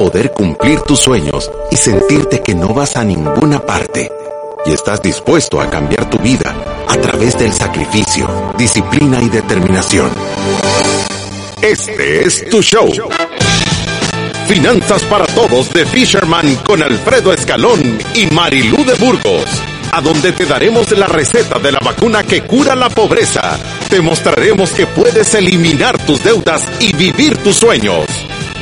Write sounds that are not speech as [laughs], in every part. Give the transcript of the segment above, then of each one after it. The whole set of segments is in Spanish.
poder cumplir tus sueños y sentirte que no vas a ninguna parte. Y estás dispuesto a cambiar tu vida a través del sacrificio, disciplina y determinación. Este es tu show. Finanzas para Todos de Fisherman con Alfredo Escalón y Marilú de Burgos a donde te daremos la receta de la vacuna que cura la pobreza. Te mostraremos que puedes eliminar tus deudas y vivir tus sueños.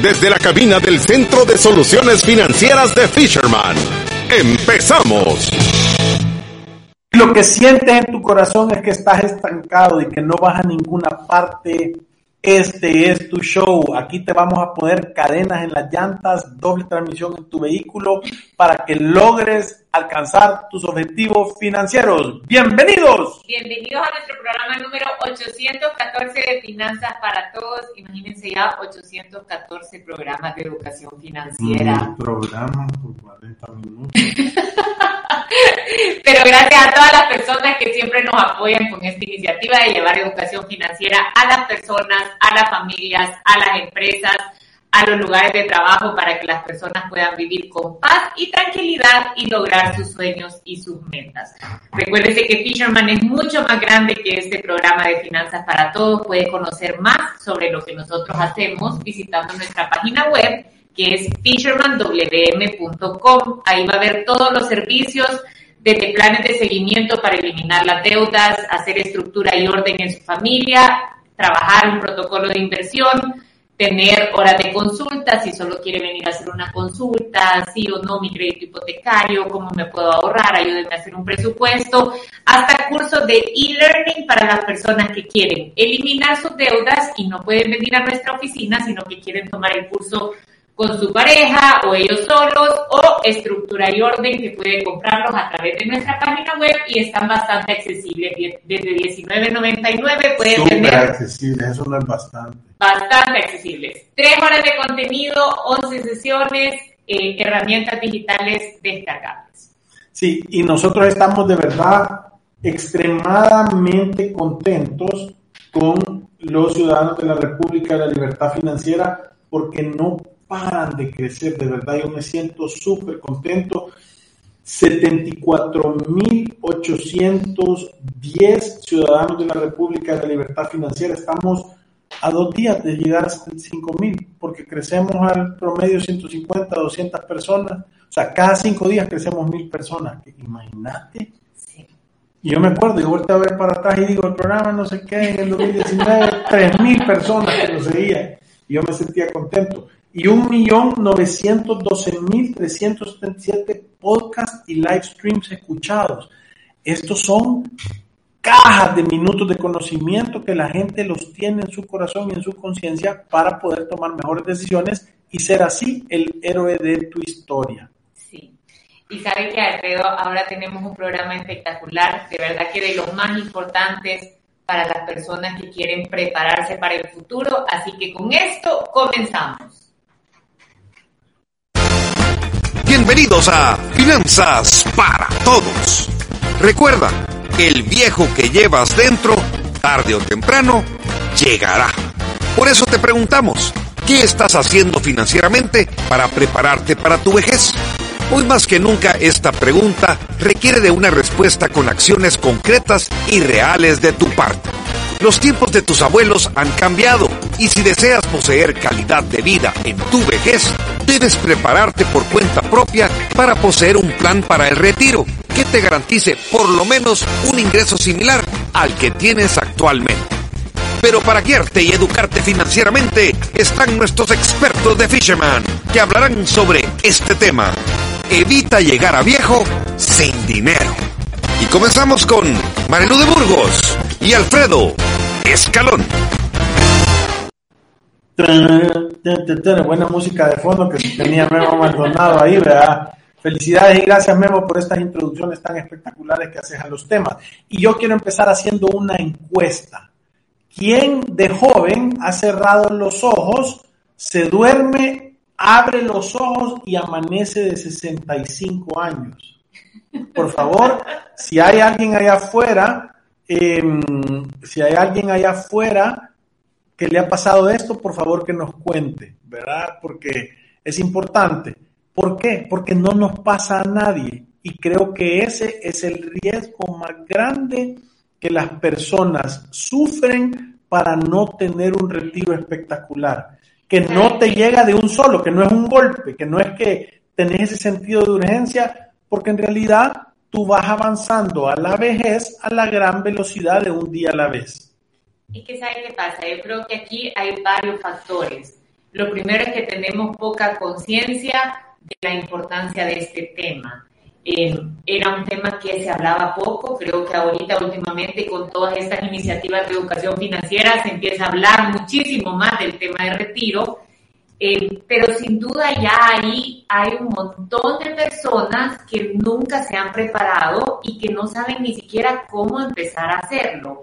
Desde la cabina del Centro de Soluciones Financieras de Fisherman. ¡Empezamos! Lo que sientes en tu corazón es que estás estancado y que no vas a ninguna parte este es tu show. Aquí te vamos a poner cadenas en las llantas, doble transmisión en tu vehículo para que logres alcanzar tus objetivos financieros. Bienvenidos. Bienvenidos a nuestro programa número 814 de Finanzas para Todos. Imagínense ya 814 programas de educación financiera. Un programa por 40 minutos. [laughs] Pero gracias a todas las personas que siempre nos apoyan con esta iniciativa de llevar educación financiera a las personas, a las familias, a las empresas, a los lugares de trabajo para que las personas puedan vivir con paz y tranquilidad y lograr sus sueños y sus metas. Recuérdese que Fisherman es mucho más grande que este programa de Finanzas para Todos. Puede conocer más sobre lo que nosotros hacemos visitando nuestra página web que es fishermanwm.com. Ahí va a ver todos los servicios desde planes de seguimiento para eliminar las deudas, hacer estructura y orden en su familia, trabajar un protocolo de inversión, tener horas de consulta, si solo quiere venir a hacer una consulta, sí o no, mi crédito hipotecario, cómo me puedo ahorrar, ayúdenme a hacer un presupuesto, hasta cursos de e-learning para las personas que quieren eliminar sus deudas y no pueden venir a nuestra oficina, sino que quieren tomar el curso con su pareja o ellos solos o estructura y orden que pueden comprarlos a través de nuestra página web y están bastante accesibles. Desde 19.99 pueden Súper tener accesible, eso no es bastante. bastante accesibles. Tres horas de contenido, 11 sesiones, eh, herramientas digitales descargables. Sí, y nosotros estamos de verdad extremadamente contentos con los ciudadanos de la República de la Libertad Financiera porque no paran de crecer, de verdad yo me siento súper contento. 74.810 ciudadanos de la República de la Libertad Financiera. Estamos a dos días de llegar a 75.000 porque crecemos al promedio 150, 200 personas. O sea, cada cinco días crecemos mil personas. Imagínate. Sí. Y yo me acuerdo, yo volteé a ver para atrás y digo, el programa no sé qué, en el 2019, 3.000 personas que lo seguían. Y yo me sentía contento. Y 1.912.377 podcasts y live streams escuchados. Estos son cajas de minutos de conocimiento que la gente los tiene en su corazón y en su conciencia para poder tomar mejores decisiones y ser así el héroe de tu historia. Sí. Y sabe que Alfredo, ahora tenemos un programa espectacular, de verdad que de los más importantes para las personas que quieren prepararse para el futuro. Así que con esto comenzamos. Bienvenidos a Finanzas para Todos. Recuerda, el viejo que llevas dentro, tarde o temprano, llegará. Por eso te preguntamos, ¿qué estás haciendo financieramente para prepararte para tu vejez? Hoy más que nunca esta pregunta requiere de una respuesta con acciones concretas y reales de tu parte. Los tiempos de tus abuelos han cambiado y si deseas poseer calidad de vida en tu vejez, debes prepararte por cuenta propia para poseer un plan para el retiro que te garantice por lo menos un ingreso similar al que tienes actualmente. Pero para guiarte y educarte financieramente están nuestros expertos de Fisherman que hablarán sobre este tema. Evita llegar a viejo sin dinero. Y comenzamos con Marilu de Burgos y Alfredo Escalón. Buena música de fondo que tenía Memo Maldonado ahí, ¿verdad? Felicidades y gracias Memo por estas introducciones tan espectaculares que haces a los temas. Y yo quiero empezar haciendo una encuesta. ¿Quién de joven ha cerrado los ojos, se duerme, abre los ojos y amanece de 65 años? Por favor, si hay alguien allá afuera, eh, si hay alguien allá afuera que le ha pasado esto, por favor que nos cuente, ¿verdad? Porque es importante. ¿Por qué? Porque no nos pasa a nadie. Y creo que ese es el riesgo más grande que las personas sufren para no tener un retiro espectacular, que no te llega de un solo, que no es un golpe, que no es que tenés ese sentido de urgencia, porque en realidad tú vas avanzando a la vejez a la gran velocidad de un día a la vez. ¿Y qué sabe qué pasa? Yo creo que aquí hay varios factores. Lo primero es que tenemos poca conciencia de la importancia de este tema. Eh, era un tema que se hablaba poco, creo que ahorita últimamente con todas estas iniciativas de educación financiera se empieza a hablar muchísimo más del tema de retiro, eh, pero sin duda ya ahí hay un montón de personas que nunca se han preparado y que no saben ni siquiera cómo empezar a hacerlo.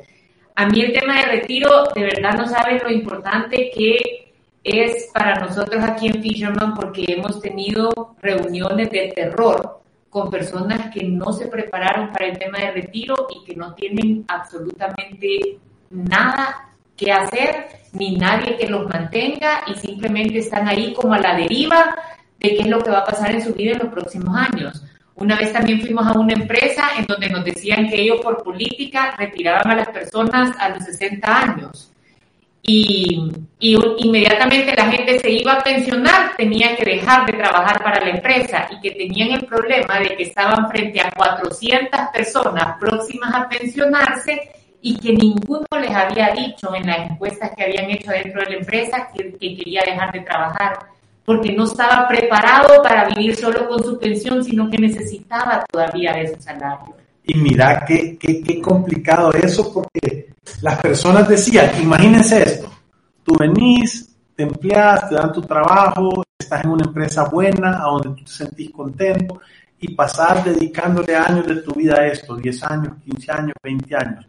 A mí el tema de retiro, de verdad no saben lo importante que es para nosotros aquí en Fisherman porque hemos tenido reuniones de terror con personas que no se prepararon para el tema de retiro y que no tienen absolutamente nada que hacer, ni nadie que los mantenga y simplemente están ahí como a la deriva de qué es lo que va a pasar en su vida en los próximos años. Una vez también fuimos a una empresa en donde nos decían que ellos por política retiraban a las personas a los 60 años y, inmediatamente la gente se iba a pensionar, tenía que dejar de trabajar para la empresa y que tenían el problema de que estaban frente a 400 personas próximas a pensionarse y que ninguno les había dicho en las encuestas que habían hecho dentro de la empresa que, quería dejar de trabajar porque no estaba preparado para vivir solo con su pensión, sino que necesitaba todavía de su salario. Y mira qué, qué, complicado eso, porque las personas decían, imagínense esto, tú venís, te empleas, te dan tu trabajo, estás en una empresa buena, a donde tú te sentís contento, y pasar dedicándole años de tu vida a esto, 10 años, 15 años, 20 años,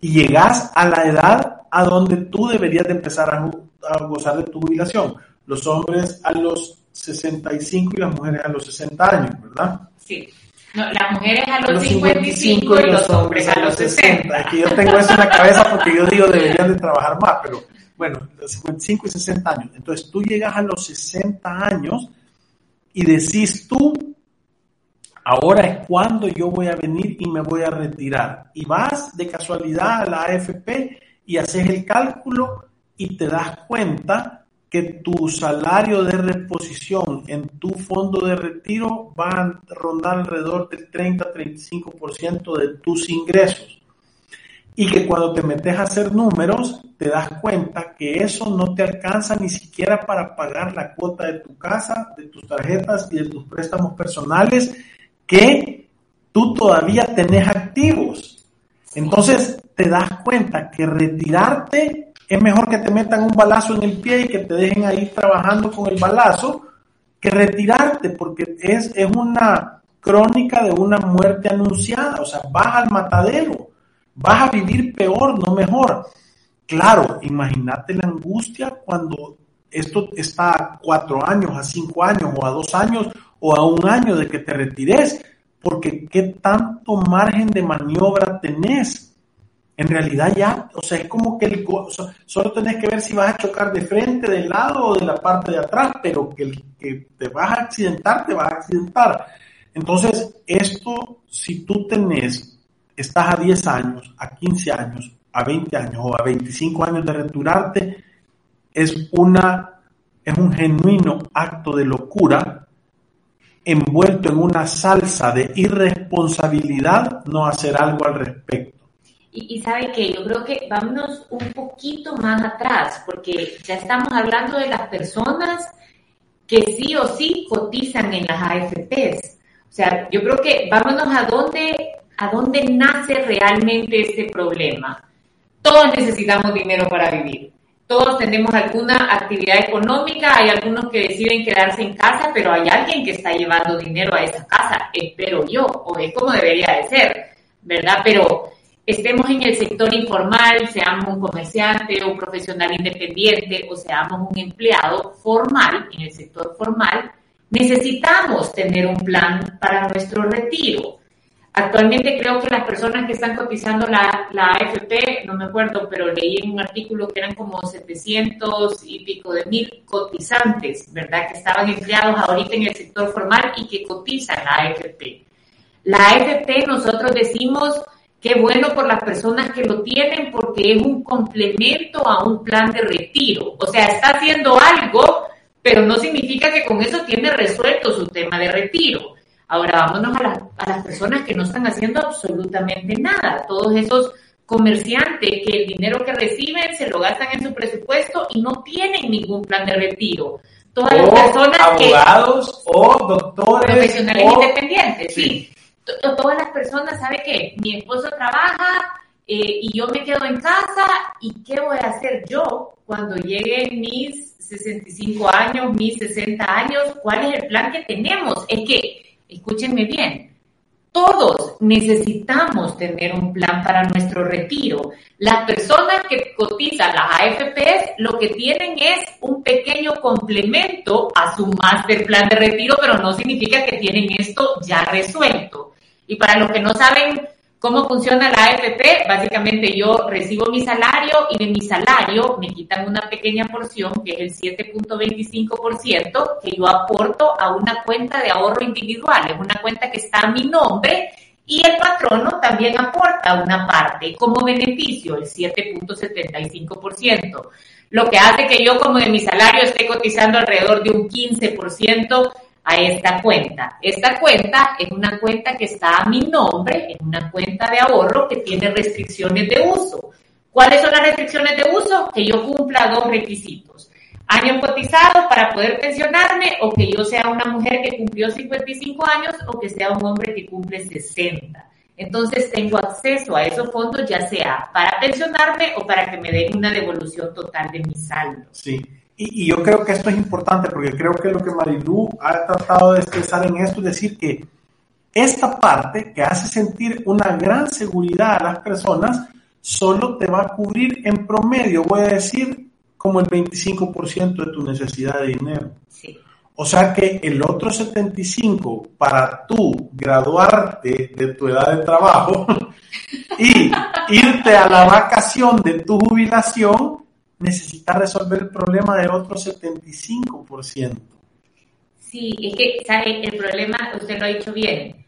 y llegas a la edad a donde tú deberías de empezar a, a gozar de tu jubilación. Los hombres a los 65 y las mujeres a los 60 años, ¿verdad? Sí. No, las mujeres a los, 55, y los hombres a los 60. Aquí yo tengo eso en la cabeza porque yo digo deberían de trabajar más, pero bueno, los 55 y 60 años. Entonces tú llegas a los 60 años y decís tú, ahora es cuando yo voy a venir y me voy a retirar. Y vas de casualidad a la AFP y haces el cálculo y te das cuenta que tu salario de reposición en tu fondo de retiro va a rondar alrededor del 30-35% de tus ingresos. Y que cuando te metes a hacer números, te das cuenta que eso no te alcanza ni siquiera para pagar la cuota de tu casa, de tus tarjetas y de tus préstamos personales que tú todavía tenés activos. Entonces te das cuenta que retirarte es mejor que te metan un balazo en el pie y que te dejen ahí trabajando con el balazo que retirarte, porque es, es una crónica de una muerte anunciada. O sea, vas al matadero, vas a vivir peor, no mejor. Claro, imagínate la angustia cuando esto está a cuatro años, a cinco años, o a dos años, o a un año de que te retires, porque qué tanto margen de maniobra tenés en realidad ya, o sea, es como que solo tenés que ver si vas a chocar de frente, del lado o de la parte de atrás, pero que, el, que te vas a accidentar, te vas a accidentar. Entonces, esto, si tú tenés, estás a 10 años, a 15 años, a 20 años o a 25 años de retirarte, es una, es un genuino acto de locura envuelto en una salsa de irresponsabilidad no hacer algo al respecto. Y, sabe que yo creo que vámonos un poquito más atrás, porque ya estamos hablando de las personas que sí o sí cotizan en las AFPs. O sea, yo creo que vámonos a dónde, a dónde nace realmente este problema. Todos necesitamos dinero para vivir. Todos tenemos alguna actividad económica, hay algunos que deciden quedarse en casa, pero hay alguien que está llevando dinero a esa casa, espero yo, o es como debería de ser, ¿verdad? Pero estemos en el sector informal, seamos un comerciante o un profesional independiente o seamos un empleado formal en el sector formal, necesitamos tener un plan para nuestro retiro. Actualmente creo que las personas que están cotizando la, la AFP, no me acuerdo, pero leí en un artículo que eran como 700 y pico de mil cotizantes, ¿verdad? Que estaban empleados ahorita en el sector formal y que cotizan la AFP. La AFP nosotros decimos Qué bueno por las personas que lo tienen porque es un complemento a un plan de retiro. O sea, está haciendo algo, pero no significa que con eso tiene resuelto su tema de retiro. Ahora vámonos a, a las personas que no están haciendo absolutamente nada. Todos esos comerciantes que el dinero que reciben se lo gastan en su presupuesto y no tienen ningún plan de retiro. Todas las personas abogados o doctores profesionales independientes, sí todas las personas, ¿sabe qué? Mi esposo trabaja eh, y yo me quedo en casa y ¿qué voy a hacer yo cuando lleguen mis 65 años, mis 60 años? ¿Cuál es el plan que tenemos? Es que, escúchenme bien, todos necesitamos tener un plan para nuestro retiro. Las personas que cotizan las AFPs lo que tienen es un pequeño complemento a su master plan de retiro, pero no significa que tienen esto ya resuelto. Y para los que no saben cómo funciona la AFP, básicamente yo recibo mi salario y de mi salario me quitan una pequeña porción, que es el 7.25%, que yo aporto a una cuenta de ahorro individual. Es una cuenta que está a mi nombre y el patrono también aporta una parte como beneficio, el 7.75%, lo que hace que yo como de mi salario esté cotizando alrededor de un 15% a esta cuenta. Esta cuenta es una cuenta que está a mi nombre, es una cuenta de ahorro que tiene restricciones de uso. ¿Cuáles son las restricciones de uso? Que yo cumpla dos requisitos. Años cotizados para poder pensionarme o que yo sea una mujer que cumplió 55 años o que sea un hombre que cumple 60. Entonces tengo acceso a esos fondos ya sea para pensionarme o para que me den una devolución total de mi saldo. Sí. Y, yo creo que esto es importante porque creo que lo que Marilu ha tratado de expresar en esto es decir que esta parte que hace sentir una gran seguridad a las personas solo te va a cubrir en promedio, voy a decir, como el 25% de tu necesidad de dinero. O sea que el otro 75% para tú graduarte de tu edad de trabajo [laughs] y irte a la vacación de tu jubilación, necesita resolver el problema del otro 75%. Sí, es que, ¿sabe? El problema, usted lo ha dicho bien,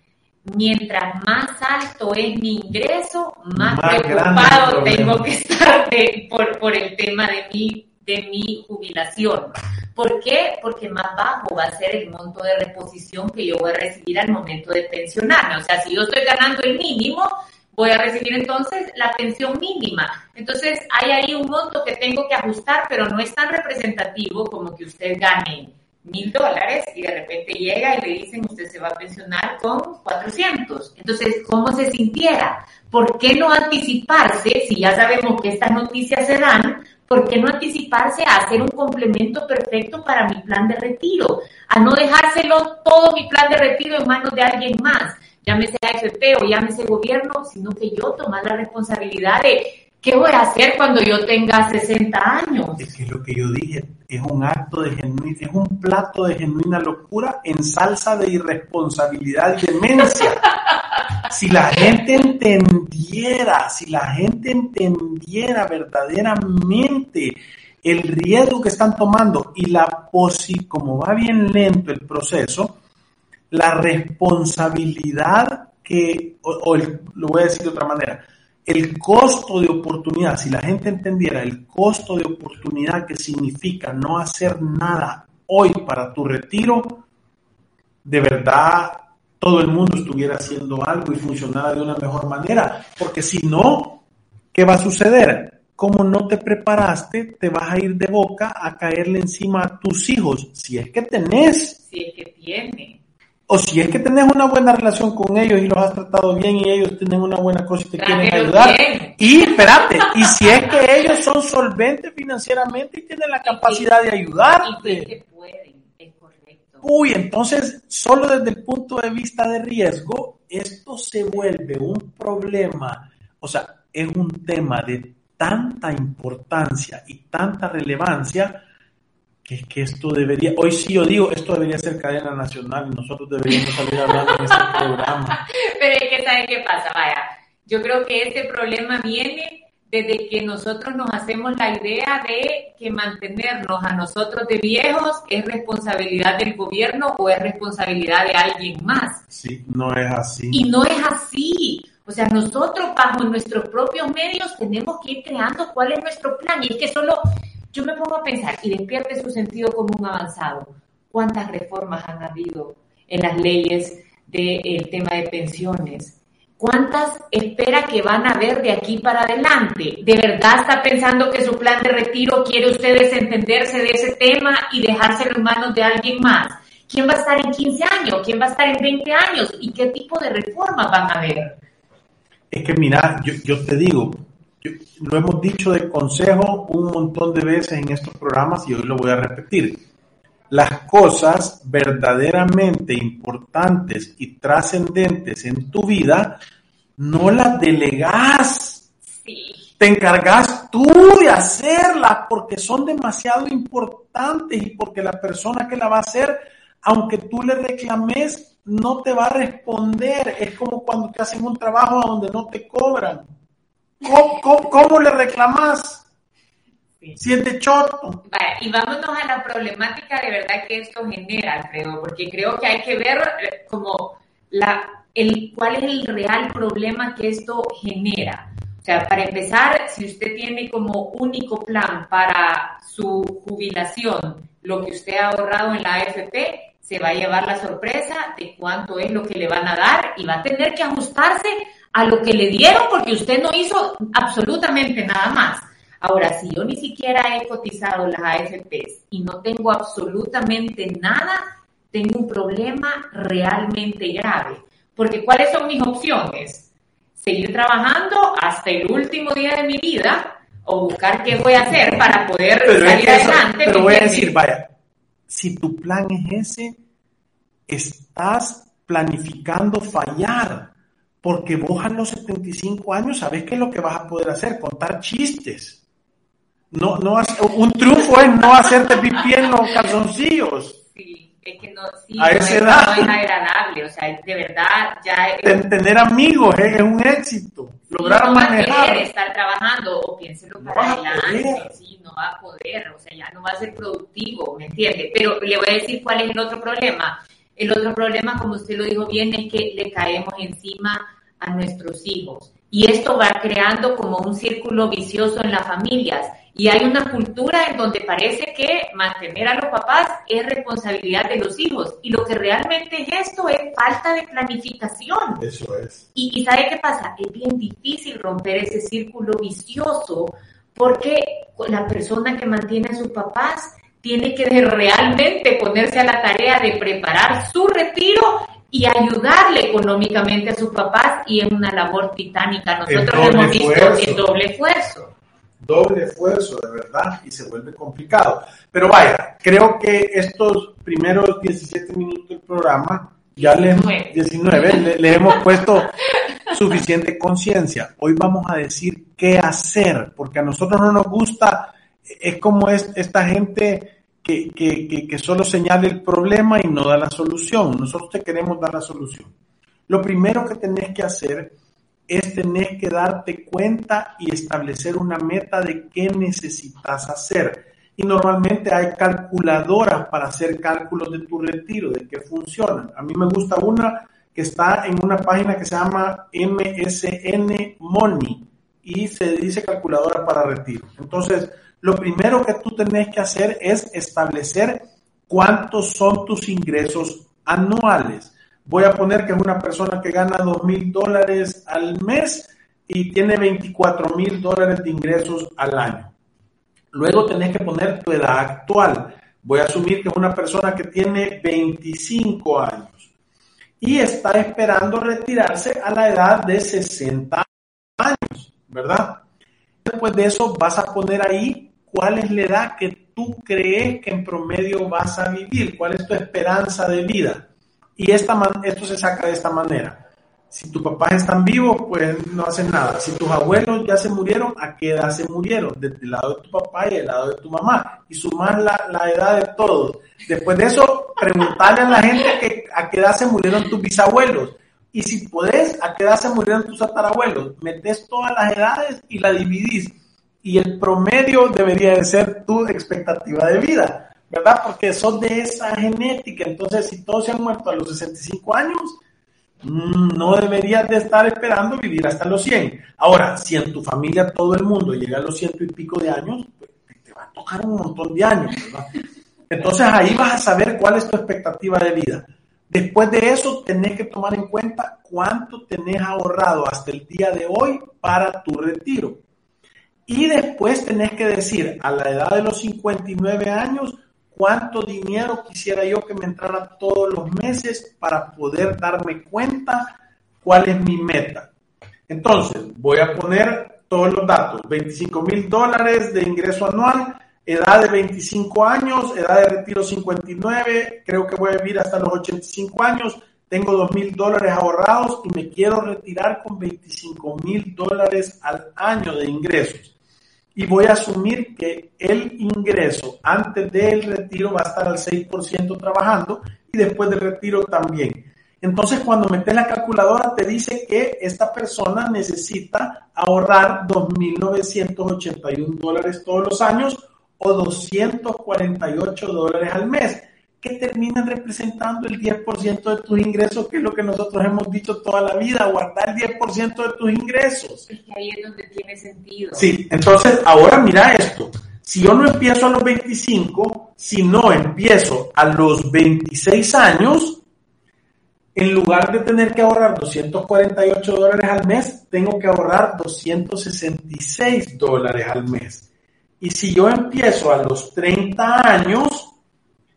mientras más alto es mi ingreso, más, preocupado tengo que estar [laughs] por, por el tema de mi, de mi jubilación. ¿Por qué? Porque más bajo va a ser el monto de reposición que yo voy a recibir al momento de pensionarme. O sea, si yo estoy ganando el mínimo, voy a recibir entonces la pensión mínima. Entonces hay ahí un monto que tengo que ajustar, pero no es tan representativo como que usted gane mil dólares y de repente llega y le dicen usted se va a pensionar con 400. Entonces, ¿cómo se sintiera? ¿Por qué no anticiparse, si ya sabemos que estas noticias se dan, ¿por qué no anticiparse a hacer un complemento perfecto para mi plan de retiro? A no dejárselo todo mi plan de retiro en manos de alguien más llámese AFP o llámese gobierno, sino que yo tomar la responsabilidad de qué voy a hacer cuando yo tenga 60 años. Es que lo que yo dije es un acto de genuina, es un plato de genuina locura en salsa de irresponsabilidad y demencia. [laughs] si la gente entendiera, si la gente entendiera verdaderamente el riesgo que están tomando y la posibilidad, como va bien lento el proceso, la responsabilidad que, o, lo voy a decir de otra manera, el costo de oportunidad, si la gente entendiera el costo de oportunidad que significa no hacer nada hoy para tu retiro, de verdad todo el mundo estuviera haciendo algo y funcionara de una mejor manera, porque si no, ¿qué va a suceder? Como no te preparaste, te vas a ir de boca a caerle encima a tus hijos, si es que tenés. Si es que tiene o si es que tenés una buena relación con ellos y los has tratado bien y ellos tienen una buena cosa y te quieren ayudar. Y espérate, y si es que ellos son solventes financieramente y tienen la capacidad de ayudarte. que pueden, es correcto. Uy, entonces, solo desde el punto de vista de riesgo, esto se vuelve un problema, o sea, es un tema de tanta importancia y tanta relevancia que, que esto debería, hoy sí yo digo, esto debería ser cadena nacional y nosotros deberíamos salir hablando en este programa. [laughs] Pero es que, ¿saben qué pasa? Vaya, yo creo que este problema viene desde que nosotros nos hacemos la idea de que mantenernos a nosotros de viejos es responsabilidad del gobierno o es responsabilidad de alguien más. Sí, no es así. Y no es así. O sea, nosotros bajo nuestros propios medios tenemos que ir creando cuál es nuestro plan. Y es que solo yo me pongo a pensar y despierte su sentido común avanzado. ¿Cuántas reformas han habido en las leyes del tema de pensiones? ¿Cuántas espera que van a haber de aquí para adelante? ¿De verdad está pensando que su plan de retiro quiere usted desentenderse de ese tema y dejárselo en manos de alguien más? ¿Quién va a estar en 15 años? ¿Quién va a estar en 20 años? ¿Y qué tipo de reformas van a haber? Es que mira, yo, yo te digo, lo hemos dicho de consejo un montón de veces en estos programas y hoy lo voy a repetir. Las cosas verdaderamente importantes y trascendentes en tu vida no las delegas, Sí. te encargas tú de hacerlas porque son demasiado importantes y porque la persona que la va a hacer, aunque tú le reclames, no te va a responder. Es como cuando te hacen un trabajo donde no te cobran. ¿Cómo, cómo- cómo le reclamas? Sí. Si es de choto. Vaya, y vámonos a la problemática de verdad que esto genera, Alfredo, porque creo que hay que ver eh, como la, el, cuál es el real problema que esto genera. O sea, para empezar, si usted tiene como único plan para su jubilación lo que usted ha ahorrado en la AFP, se va a llevar la sorpresa de cuánto es lo que le van a dar y va a tener que ajustarse a lo que le dieron porque usted no hizo absolutamente nada más. Ahora, si yo ni siquiera he cotizado las AFPs y no tengo absolutamente nada, tengo un problema realmente grave. Porque ¿cuáles son mis opciones? Seguir trabajando hasta el último día de mi vida o buscar qué voy a hacer para poder Pero, es salir eso- adelante. pero ¿me voy a decir, vaya, si tu plan es ese, estás planificando fallar, porque vos a los 75 años sabes qué es lo que vas a poder hacer, contar chistes. No, no, un triunfo es no hacerte pipí en los calzoncillos, Sí, es que no, sí, A no esa es, edad. no es agradable, o sea, de verdad ya es, Ten- tener amigos es, es un éxito, lograr no manejar. querer estar trabajando o piénselo No para a adelante, sí, no va a poder, o sea, ya no va a ser productivo, ¿me entiende? Pero le voy a decir cuál es el otro problema. El otro problema, como usted lo dijo bien, es que le caemos encima a nuestros hijos. Y esto va creando como un círculo vicioso en las familias. Y hay una cultura en donde parece que mantener a los papás es responsabilidad de los hijos. Y lo que realmente es esto es falta de planificación. Eso es. Y, y ¿sabe qué pasa? Es bien difícil romper ese círculo vicioso porque la persona que mantiene a sus papás tiene que realmente ponerse a la tarea de preparar su retiro y ayudarle económicamente a sus papás y es una labor titánica. Nosotros hemos visto esfuerzo. el doble esfuerzo. doble esfuerzo, de verdad, y se vuelve complicado. Pero vaya, creo que estos primeros 17 minutos del programa, ya le, 19. 19, le, le [laughs] hemos puesto suficiente conciencia. Hoy vamos a decir qué hacer, porque a nosotros no nos gusta, es como es esta gente que, que, que, solo señala el problema y no da la solución. Nosotros te queremos dar la solución. Lo primero que tenés que hacer es tener que darte cuenta y establecer una meta de qué necesitas hacer. Y normalmente hay calculadoras para hacer cálculos de tu retiro, de qué funcionan. A mí me gusta una que está en una página que se llama MSN Money y se dice calculadora para retiro. Entonces, lo primero que tú tenés que hacer es establecer cuántos son tus ingresos anuales. Voy a poner que es una persona que gana dos mil dólares al mes y tiene 24 mil dólares de ingresos al año. Luego tenés que poner tu edad actual. Voy a asumir que es una persona que tiene 25 años y está esperando retirarse a la edad de 60 años, ¿verdad? Después de eso vas a poner ahí cuál es la edad que tú crees que en promedio vas a vivir, cuál es tu esperanza de vida. Y esta esto se saca de esta manera. Si tus papás están vivos, pues no hacen nada. Si tus abuelos ya se murieron, ¿a qué edad se murieron? Desde el lado de tu papá y el lado de tu mamá. Y sumar la, la edad de todos. Después de eso, preguntarle a la gente que, a qué edad se murieron tus bisabuelos. Y si podés, a qué edad se murieron tus tatarabuelos. Metes todas las edades y la dividís. Y el promedio debería de ser tu expectativa de vida, ¿verdad? Porque son de esa genética. Entonces, si todos se han muerto a los 65 años, Mm, no deberías de estar esperando vivir hasta los 100. Ahora, si en tu familia todo el mundo llega a los ciento y pico de años, pues, te va a tocar un montón de años. Entonces ahí vas a saber cuál es tu expectativa de vida. Después de eso, tenés que tomar en cuenta cuánto tenés ahorrado hasta el día de hoy para tu retiro. Y después tenés que decir, a la edad de los 59 años, cuánto dinero quisiera yo que me entrara todos los meses para poder darme cuenta cuál es mi meta. Entonces, voy a poner todos los datos. 25 mil dólares de ingreso anual, edad de 25 años, edad de retiro 59, creo que voy a vivir hasta los 85 años, tengo 2 mil dólares ahorrados y me quiero retirar con 25 mil dólares al año de ingresos y voy a asumir que el ingreso antes del retiro va a estar al 6% trabajando y después del retiro también. Entonces, cuando metes la calculadora, te dice que esta persona necesita ahorrar 2.981 dólares todos los años o 248 dólares al mes que terminan representando el 10% de tus ingresos, que es lo que nosotros hemos dicho toda la vida, guardar el 10% de tus ingresos. Es que ahí es donde tiene sentido. Sí, entonces ahora mira esto. Si yo no empiezo a los 25, si no empiezo a los 26 años, en lugar de tener que ahorrar 248 dólares al mes, tengo que ahorrar 266 dólares al mes. Y si yo empiezo a los 30 años,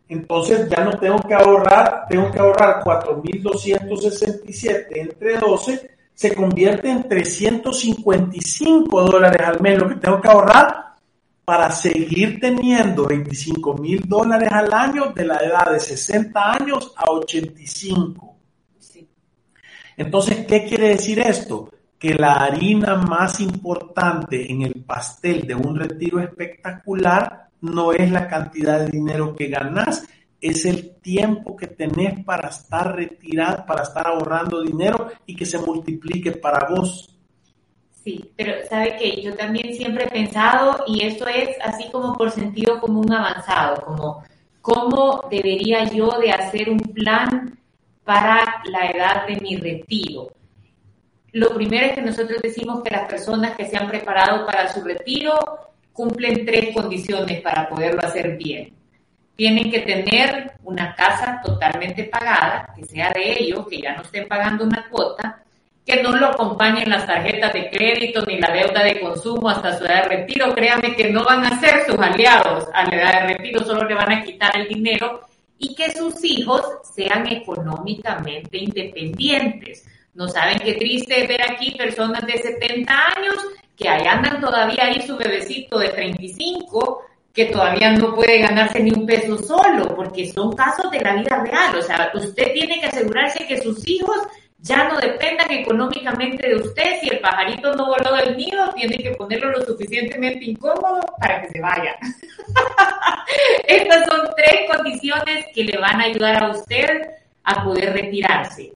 entonces ya no tengo que ahorrar, tengo que ahorrar 4.267 entre 12, se convierte en 355 dólares al mes lo que tengo que ahorrar para seguir teniendo 25 mil dólares al año de la edad de 60 años a 85. Entonces, ¿qué quiere decir esto? Que la harina más importante en el pastel de un retiro espectacular no es la cantidad de dinero que ganas, es el tiempo que tenés para estar retirado, para estar ahorrando dinero y que se multiplique para vos. Sí, pero sabe que yo también siempre he pensado, y esto es así como por sentido común avanzado, como cómo debería yo de hacer un plan para la edad de mi retiro. Lo primero es que nosotros decimos que las personas que se han preparado para su retiro cumplen tres condiciones para poderlo hacer bien. Tienen que tener una casa totalmente pagada, que sea de ellos, que ya no estén pagando una cuota, que no lo acompañen las tarjetas de crédito ni la deuda de consumo hasta su edad de retiro. Créanme que no van a ser sus aliados a la edad de retiro, solo le van a quitar el dinero y que sus hijos sean económicamente independientes. No saben qué triste ver aquí personas de 70 años que ahí andan todavía ahí su bebecito de 35 que todavía no puede ganarse ni un peso solo, porque son casos de la vida real. O sea, usted tiene que asegurarse que sus hijos ya no dependan económicamente de usted. Si el pajarito no voló del nido, tiene que ponerlo lo suficientemente incómodo para que se vaya. [laughs] Estas son tres condiciones que le van a ayudar a usted a poder retirarse.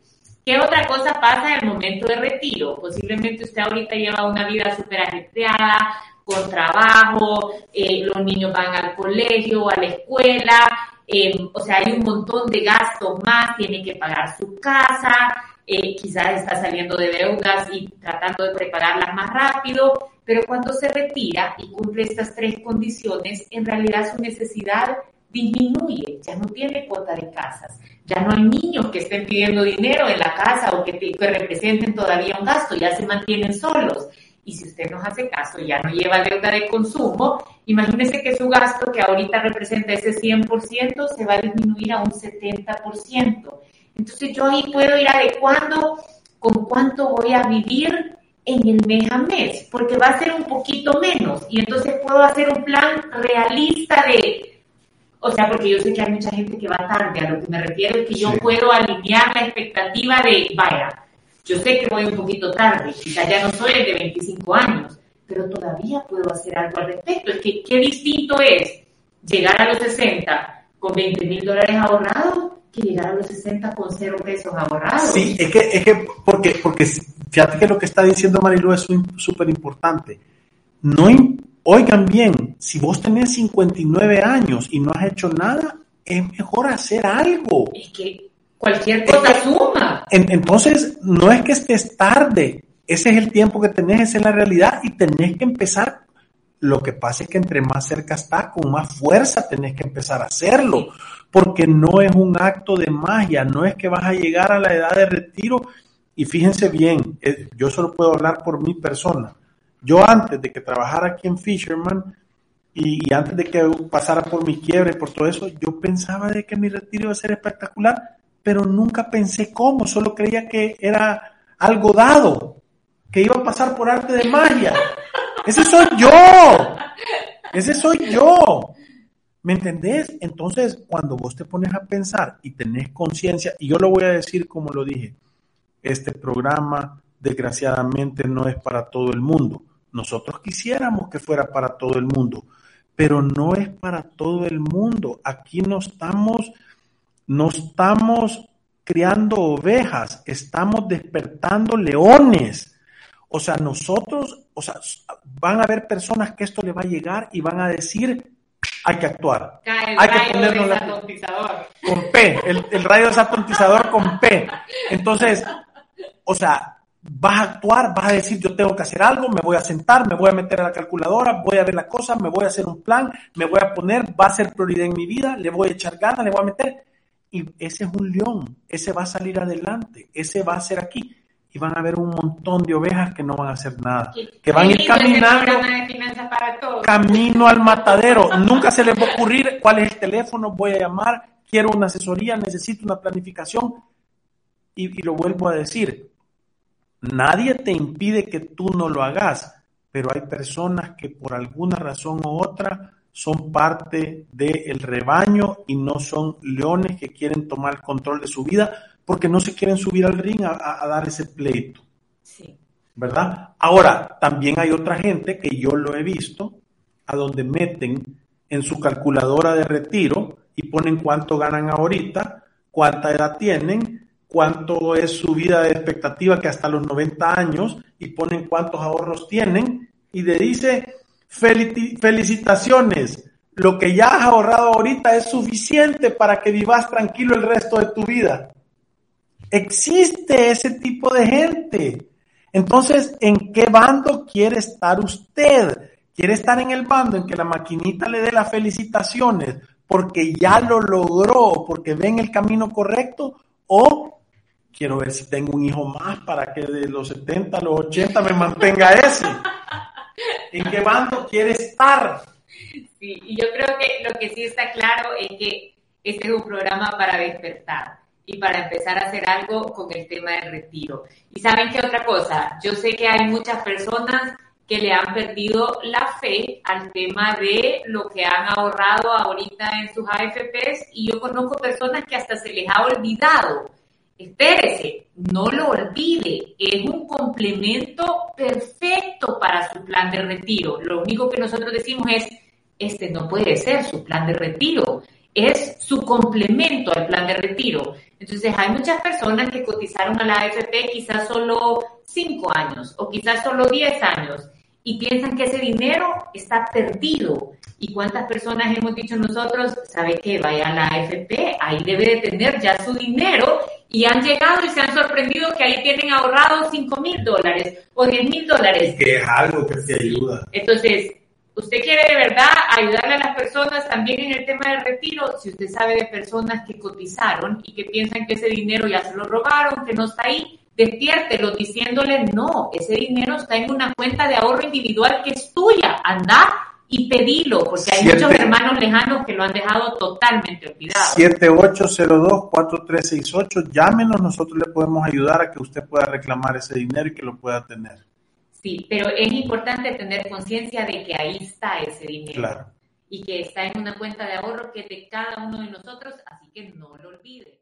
¿Qué otra cosa pasa en el momento de retiro? Posiblemente usted ahorita lleva una vida súper ajetreada, con trabajo, eh, los niños van al colegio, a la escuela, eh, o sea, hay un montón de gastos más, tiene que pagar su casa, eh, quizás está saliendo de deudas y tratando de prepararlas más rápido, pero cuando se retira y cumple estas tres condiciones, en realidad su necesidad disminuye, ya no tiene cuota de casas, ya no hay niños que estén pidiendo dinero en la casa o que, representen todavía un gasto, ya se mantienen solos. Y si usted nos hace caso, ya no lleva deuda de consumo, imagínese que su gasto, que ahorita representa ese 100%, se va a disminuir a un 70%. Entonces yo ahí puedo ir adecuando con cuánto voy a vivir en el mes a mes, porque va a ser un poquito menos. Y entonces puedo hacer un plan realista de o sea, porque yo sé que hay mucha gente que va tarde, a lo que me refiero es que yo puedo alinear la expectativa de, vaya, yo sé que voy un poquito tarde, quizás ya no soy el de 25 años, pero todavía puedo hacer algo al respecto. Es que qué distinto es llegar a los 60 con 20 mil dólares ahorrados que llegar a los 60 con cero pesos ahorrados. Sí, es que, es que porque, porque fíjate que lo que está diciendo Marilu es súper importante. No, oigan bien, si vos tenés 59 años y no has hecho nada, es mejor hacer algo. Es que cualquier cosa suma. entonces, no es que estés tarde, ese es el tiempo que tenés, esa es la realidad y tenés que empezar. Lo que pasa es que entre más cerca está, con más fuerza tenés que empezar a hacerlo, porque no es un acto de magia, no es que vas a llegar a la edad de retiro y fíjense bien, eh, yo solo puedo hablar por mi persona. Yo antes de que trabajara aquí en Fisherman y, antes de que pasara por mi quiebre, por todo eso, yo pensaba de que mi retiro iba a ser espectacular, pero nunca pensé cómo, solo creía que era algo dado, que iba a pasar por arte de magia. Ese soy yo. Ese soy yo. ¿Me entendés? Entonces, cuando vos te pones a pensar y tenés conciencia, y yo lo voy a decir como lo dije, este programa desgraciadamente no es para todo el mundo. Nosotros quisiéramos que fuera para todo el mundo, pero no es para todo el mundo. Aquí no estamos, no estamos criando ovejas, estamos despertando leones. O sea, nosotros, o sea, van a haber personas que esto le va a llegar y van a decir, hay que actuar. hay que ponerlo con P, el, el rayo desapontizador con P. Entonces, o sea, vas a actuar, vas a decir yo tengo que hacer algo, me voy a sentar, me voy a meter a la calculadora, voy a ver la cosa, me voy a hacer un plan, me voy a poner, va a ser prioridad en mi vida, le voy a echar ganas, le voy a meter. Y ese es un león, ese va a salir adelante, ese va a ser aquí. Y van a haber un montón de ovejas que no van a hacer nada, que van a ir caminando camino al matadero. Nunca se les va a ocurrir cuál es el teléfono, voy a llamar, quiero una asesoría, necesito una planificación. y lo vuelvo a decir, Nadie te impide que tú no lo hagas, pero hay personas que por alguna razón u otra son parte del rebaño y no son leones que quieren tomar control de su vida porque no se quieren subir al ring a, dar ese pleito. Sí. ¿Verdad? Ahora, también hay otra gente que yo lo he visto, a donde meten en su calculadora de retiro y ponen cuánto ganan ahorita, cuánta edad tienen, cuánto es su vida de expectativa que hasta los 90 años y ponen cuántos ahorros tienen y le dice felicitaciones, lo que ya has ahorrado ahorita es suficiente para que vivas tranquilo el resto de tu vida. Existe ese tipo de gente. Entonces, ¿en qué bando quiere estar usted? ¿Quiere estar en el bando en que la maquinita le dé las felicitaciones porque ya lo logró, porque ven el camino correcto? ¿O quiero ver si tengo un hijo más para que de los 70 a los 80 me mantenga ese. ¿En qué bando quiere estar? Sí, y yo creo que lo que sí está claro es que este es un programa para despertar y para empezar a hacer algo con el tema del retiro. Y saben qué otra cosa, yo sé que hay muchas personas que le han perdido la fe al tema de lo que han ahorrado ahorita en sus AFPs y yo conozco personas que hasta se les ha olvidado espérese, no lo olvide, es un complemento perfecto para su plan de retiro. Lo único que nosotros decimos es, este no puede ser su plan de retiro, es su complemento al plan de retiro. Entonces hay muchas personas que cotizaron a la AFP quizás solo 5 años o quizás solo 10 años y piensan que ese dinero está perdido. ¿Y cuántas personas hemos dicho nosotros, sabe que vaya a la AFP, ahí debe de tener ya su dinero y han llegado y se han sorprendido que ahí tienen ahorrados 5 mil dólares o 10 mil dólares. Que es algo que te ayuda. Entonces, usted quiere de verdad ayudarle a las personas también en el tema del retiro, si usted sabe de personas que cotizaron y que piensan que ese dinero ya se lo robaron, que no está ahí, despiértelo diciéndole no, ese dinero está en una cuenta de ahorro individual que es tuya, anda y pedilo, porque hay muchos hermanos lejanos que lo han dejado totalmente olvidado. 7802-4368, llámenos, nosotros le podemos ayudar a que usted pueda reclamar ese dinero y que lo pueda tener. Sí, pero es importante tener conciencia de que ahí está ese dinero. Claro. Y que está en una cuenta de ahorro que es de cada uno de nosotros, así que no lo olvide.